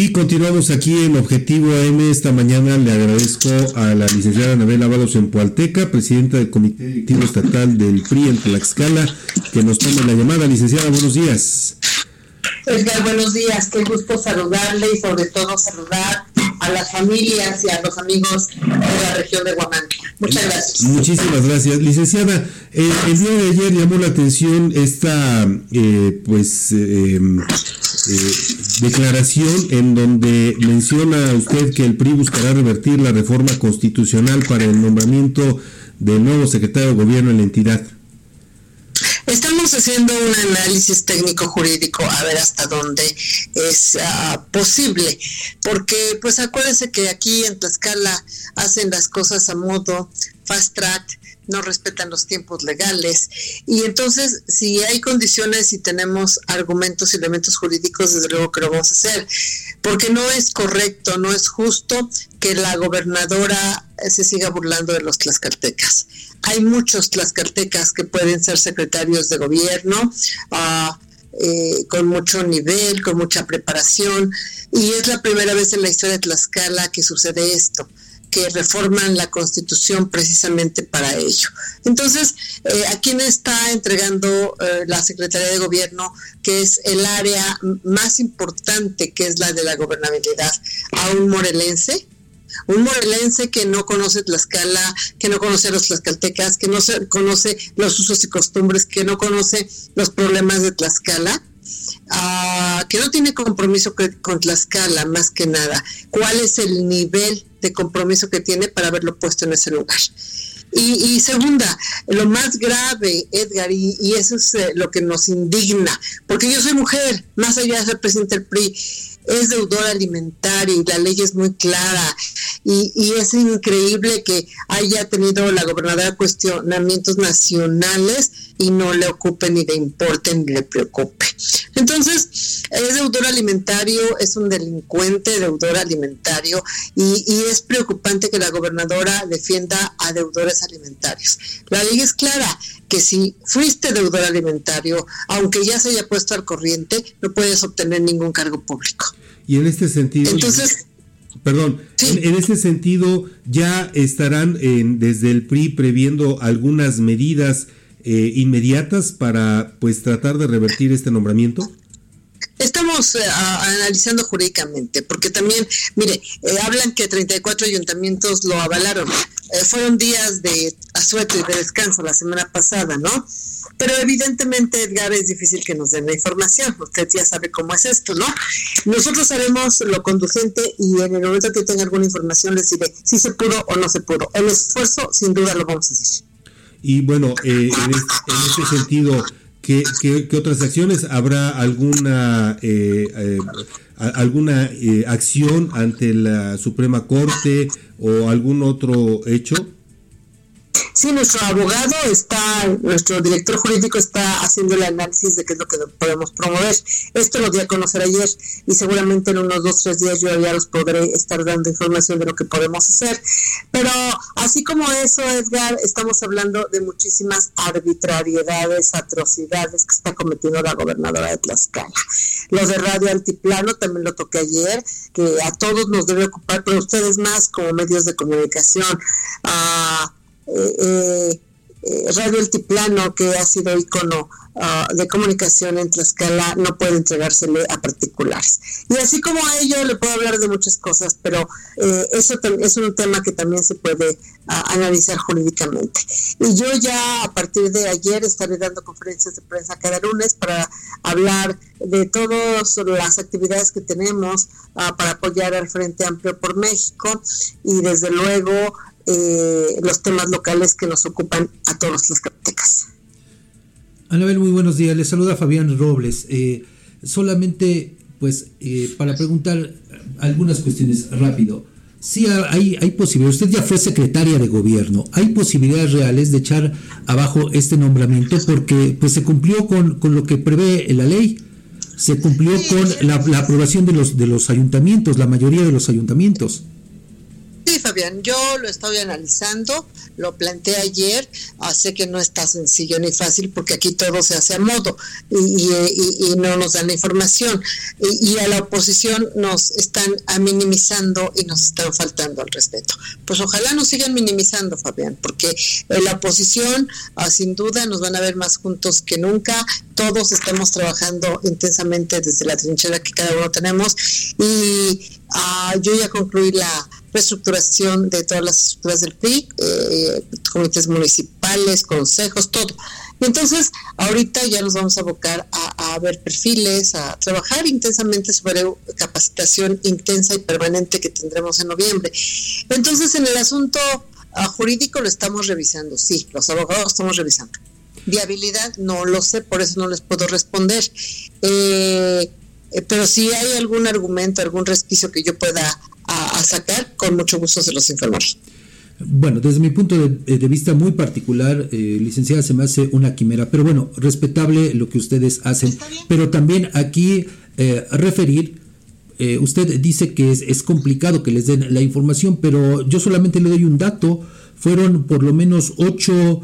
Y continuamos aquí en Objetivo AM. Esta mañana le agradezco a la licenciada Anabel Ábalos en Pualteca, presidenta del Comité Directivo Estatal del PRI en Tlaxcala, que nos tome la llamada. Licenciada, buenos días. Edgar, buenos días. Qué gusto saludarle y sobre todo saludar a las familias y a los amigos de la región de Guamán. Muchas gracias. Muchísimas gracias. Licenciada, eh, el día de ayer llamó la atención esta, eh, pues, eh, declaración en donde menciona usted que el PRI buscará revertir la reforma constitucional para el nombramiento del nuevo secretario de gobierno en la entidad. Estamos haciendo un análisis técnico jurídico a ver hasta dónde es ah, posible, porque pues acuérdense que aquí en Tlaxcala hacen las cosas a modo fast track, no respetan los tiempos legales y entonces si hay condiciones y tenemos argumentos y elementos jurídicos, desde luego que lo vamos a hacer, porque no es correcto, no es justo que la gobernadora se siga burlando de los tlaxcaltecas. Hay muchos tlaxcaltecas que pueden ser secretarios de gobierno. Ah, eh, con mucho nivel, con mucha preparación, y es la primera vez en la historia de Tlaxcala que sucede esto que reforman la constitución precisamente para ello. Entonces, eh, ¿a quién está entregando eh, la Secretaría de Gobierno, que es el área más importante, que es la de la gobernabilidad, a un morelense? Un morelense que no conoce Tlaxcala, que no conoce a los tlaxcaltecas, que no conoce los usos y costumbres, que no conoce los problemas de Tlaxcala, ah, que no tiene compromiso con Tlaxcala más que nada. ¿Cuál es el nivel de compromiso que tiene para haberlo puesto en ese lugar? Y, segunda, lo más grave, Edgar, y, eso es eh, lo que nos indigna, porque yo soy mujer, más allá de ser presidente del PRI, es deudor alimentario y la ley es muy clara y, es increíble que haya tenido la gobernadora cuestionamientos nacionales y no le ocupe ni le importe ni le preocupe. Entonces, es deudor alimentario, es un delincuente deudor alimentario y, y es preocupante que la gobernadora defienda a deudores alimentarios. La ley es clara, que si fuiste deudor alimentario, aunque ya se haya puesto al corriente, no puedes obtener ningún cargo público. Y en este sentido... Entonces... Perdón, en, este sentido ya estarán desde el PRI previendo algunas medidas eh, inmediatas para pues tratar de revertir este nombramiento. Estamos eh, analizando jurídicamente, porque también, mire, eh, hablan que 34 ayuntamientos lo avalaron. Eh, fueron días de asueto y de descanso la semana pasada, ¿no? Pero evidentemente, Edgar, es difícil que nos den la información. Usted ya sabe cómo es esto, ¿no? Nosotros haremos lo conducente y en el momento que tenga alguna información les diré si se pudo o no se pudo. El esfuerzo, sin duda, lo vamos a hacer. Y bueno, en, este, sentido, ¿qué, otras acciones? ¿Habrá alguna, eh, eh, alguna eh, acción ante la Suprema Corte o algún otro hecho? Sí, nuestro abogado está, nuestro director jurídico está haciendo el análisis de qué es lo que podemos promover. Esto lo di a conocer ayer y seguramente en unos dos, tres días yo ya los podré estar dando información de lo que podemos hacer. Pero así como eso, Edgar, estamos hablando de muchísimas arbitrariedades, atrocidades que está cometiendo la gobernadora de Tlaxcala. Lo de Radio Altiplano también lo toqué ayer, que a todos nos debe ocupar, pero ustedes más como medios de comunicación. Eh, eh, Radio Altiplano, que ha sido icono ah, de comunicación en Tlaxcala, no puede entregársele a particulares. Y así como a ello le puedo hablar de muchas cosas, pero eh, eso es un tema que también se puede ah, analizar jurídicamente. Y yo ya a partir de ayer estaré dando conferencias de prensa cada lunes para hablar de todas las actividades que tenemos ah, para apoyar al Frente Amplio por México y desde luego eh, los temas locales que nos ocupan a todos los captecas. Anabel, muy buenos días. Le saluda Fabián Robles. Eh, solamente, pues, eh, para preguntar algunas cuestiones rápido. Sí, hay, hay posibilidades. Usted ya fue secretaria de gobierno. ¿Hay posibilidades reales de echar abajo este nombramiento? Porque pues se cumplió con, con lo que prevé la ley. Se cumplió con la, la, aprobación de los, de los ayuntamientos, la mayoría de los ayuntamientos. Sí, Fabián yo lo estoy analizando, lo planteé ayer, sé que no está sencillo ni fácil porque aquí todo se hace a modo y, no nos dan la información. Y, a la oposición nos están minimizando y nos están faltando al respeto. Pues ojalá nos sigan minimizando, Fabián, porque la oposición ah, sin duda nos van a ver más juntos que nunca, todos estamos trabajando intensamente desde la trinchera que cada uno tenemos. Y Ah, yo ya concluí la reestructuración de todas las estructuras del PRI, eh, comités municipales, consejos, todo. Y entonces, ahorita ya nos vamos a abocar a, ver perfiles, a trabajar intensamente sobre capacitación intensa y permanente que tendremos en noviembre. Entonces, en el asunto ah, jurídico lo estamos revisando, sí, los abogados estamos revisando. Viabilidad, no lo sé, por eso no les puedo responder. Eh, eh, pero si hay algún argumento, algún resquicio que yo pueda a, sacar, con mucho gusto se los informaré. Bueno, desde mi punto de, eh, vista muy particular, eh, licenciada, se me hace una quimera, pero bueno, respetable lo que ustedes hacen. Pero también aquí referir, usted dice que es, es, complicado que les den la información, pero yo solamente le doy un dato, fueron por lo menos ocho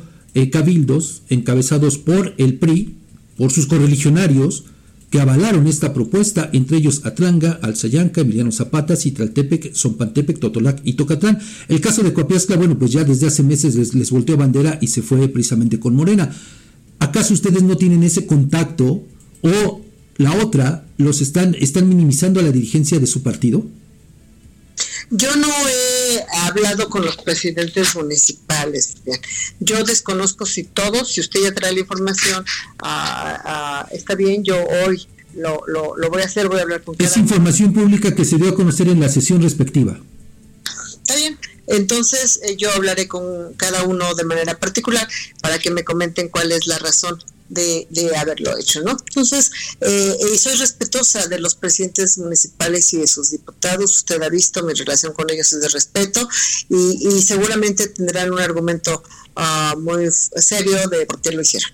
cabildos encabezados por el PRI, por sus correligionarios, que avalaron esta propuesta, entre ellos Atlanga, Alzayanca, Emiliano Zapata, Citraltepec, Zompantepec, Totolac y Tocatlán. El caso de Coapiazca, bueno, pues ya desde hace meses les, volteó bandera y se fue precisamente con Morena. ¿Acaso ustedes no tienen ese contacto o la otra, los están, están minimizando a la dirigencia de su partido? Yo no he hablado con los presidentes municipales. Yo desconozco si todos, si usted ya trae la información, ah, ah, está bien, yo hoy lo, lo, lo, voy a hacer, voy a hablar con Es información pública que se dio a conocer en la sesión respectiva. Está bien. Entonces eh, yo hablaré con cada uno de manera particular para que me comenten cuál es la razón de, haberlo hecho, ¿no? Entonces, eh, y soy respetuosa de los presidentes municipales y de sus diputados, usted ha visto, mi relación con ellos es de respeto y, seguramente tendrán un argumento ah, muy serio de por qué lo hicieron.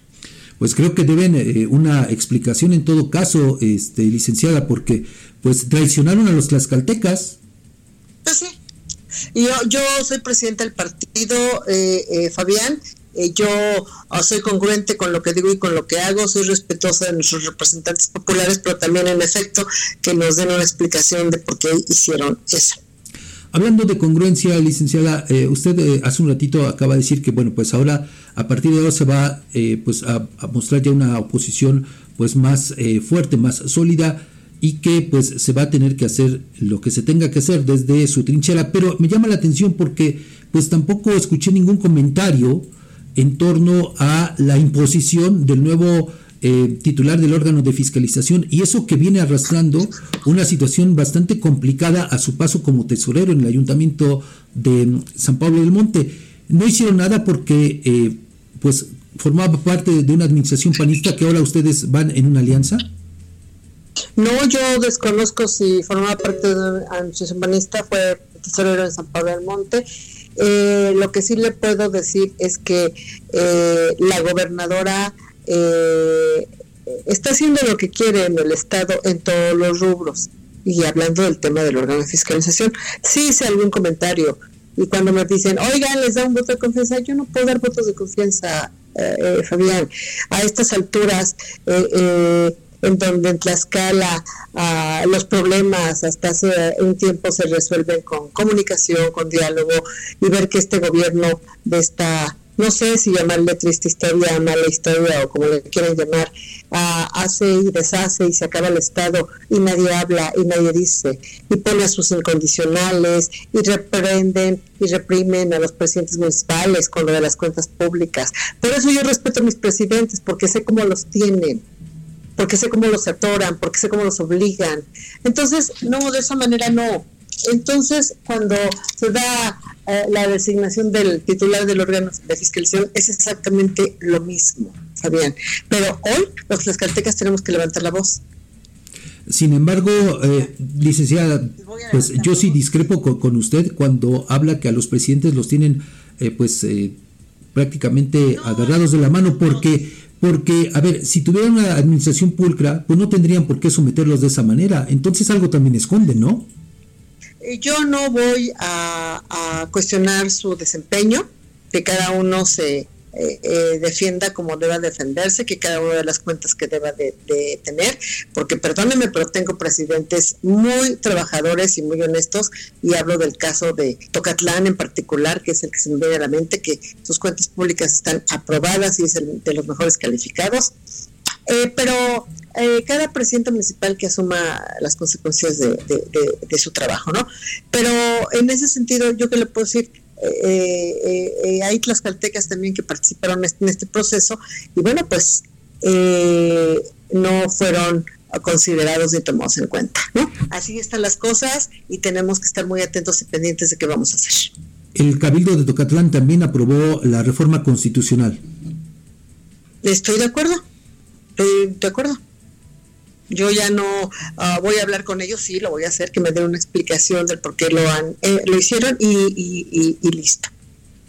Pues creo que deben eh, una explicación en todo caso, este, licenciada, porque pues traicionaron a los tlaxcaltecas. Pues sí. Yo, yo soy presidenta del partido, eh, eh Fabián, eh, yo soy congruente con lo que digo y con lo que hago, soy respetuosa de nuestros representantes populares, pero también en efecto que nos den una explicación de por qué hicieron eso. Hablando de congruencia, licenciada, eh, usted eh, hace un ratito acaba de decir que bueno, pues ahora a partir de ahora se va pues a, mostrar ya una oposición pues más fuerte, más sólida y que pues se va a tener que hacer lo que se tenga que hacer desde su trinchera, pero me llama la atención porque pues tampoco escuché ningún comentario en torno a la imposición del nuevo eh, titular del órgano de fiscalización y eso que viene arrastrando una situación bastante complicada a su paso como tesorero en el ayuntamiento de San Pablo del Monte. No hicieron nada porque pues pues formaba parte de una administración panista que ahora ustedes van en una alianza. No, yo desconozco si formaba parte de una administración panista, fue tesorero de San Pablo del Monte eh, lo que sí le puedo decir es que eh, la gobernadora eh, está haciendo lo que quiere en el Estado en todos los rubros. Y hablando del tema del órgano de fiscalización, sí hice algún comentario. Y cuando me dicen, oigan, les da un voto de confianza, yo no puedo dar votos de confianza, Fabián. A estas alturas, eh, en donde en Tlaxcala uh, los problemas hasta hace un tiempo se resuelven con comunicación, con diálogo y ver que este gobierno de esta, no sé si llamarle triste historia, mala historia o como le quieran llamar, uh, hace y deshace y se acaba el Estado y nadie habla y nadie dice y pone a sus incondicionales y reprenden y reprimen a los presidentes municipales con lo de las cuentas públicas. Por eso yo respeto a mis presidentes porque sé cómo los tienen porque sé cómo los atoran, porque sé cómo los obligan. Entonces, no, de esa manera no. Entonces, cuando se da eh, la designación del titular del órgano de fiscalización, es exactamente lo mismo, Fabián. Pero hoy los tlaxcaltecas tenemos que levantar la voz. Sin embargo, eh, licenciada, pues yo sí discrepo con, usted cuando habla que a los presidentes los tienen eh, pues eh, prácticamente agarrados de la mano porque porque, a ver, si tuvieran una administración pulcra, pues no tendrían por qué someterlos de esa manera. Entonces algo también esconden, ¿no? eh, yo no voy a, a cuestionar su desempeño, que cada uno se eh, eh, defienda como deba defenderse, que cada una de las cuentas que deba de, tener, porque perdónenme, pero tengo presidentes muy trabajadores y muy honestos, y hablo del caso de Tocatlán en particular, que es el que se me viene a la mente, que sus cuentas públicas están aprobadas y es el de los mejores calificados. Eh, pero cada presidente municipal que asuma las consecuencias de, de, su trabajo, ¿no? Pero en ese sentido, yo que le puedo decir, hay tlaxcaltecas también que participaron en este proceso y bueno, pues eh, no fueron considerados ni tomados en cuenta. ¿no? Así están las cosas y tenemos que estar muy atentos y pendientes de qué vamos a hacer. El Cabildo de Tocatlán también aprobó la reforma constitucional. Estoy de acuerdo, estoy de acuerdo. Yo ya no ah, voy a hablar con ellos, sí, lo voy a hacer, que me den una explicación del por qué lo, han, eh, lo hicieron y, listo.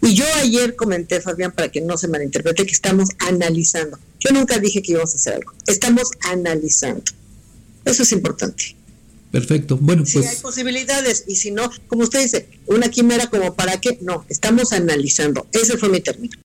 Y yo ayer comenté, Fabián, para que no se malinterprete, que estamos analizando. Yo nunca dije que íbamos a hacer algo. Estamos analizando. Eso es importante. Perfecto. Bueno, pues. Si hay posibilidades y si no, como usted dice, una quimera como para qué, no, estamos analizando. Ese fue mi término.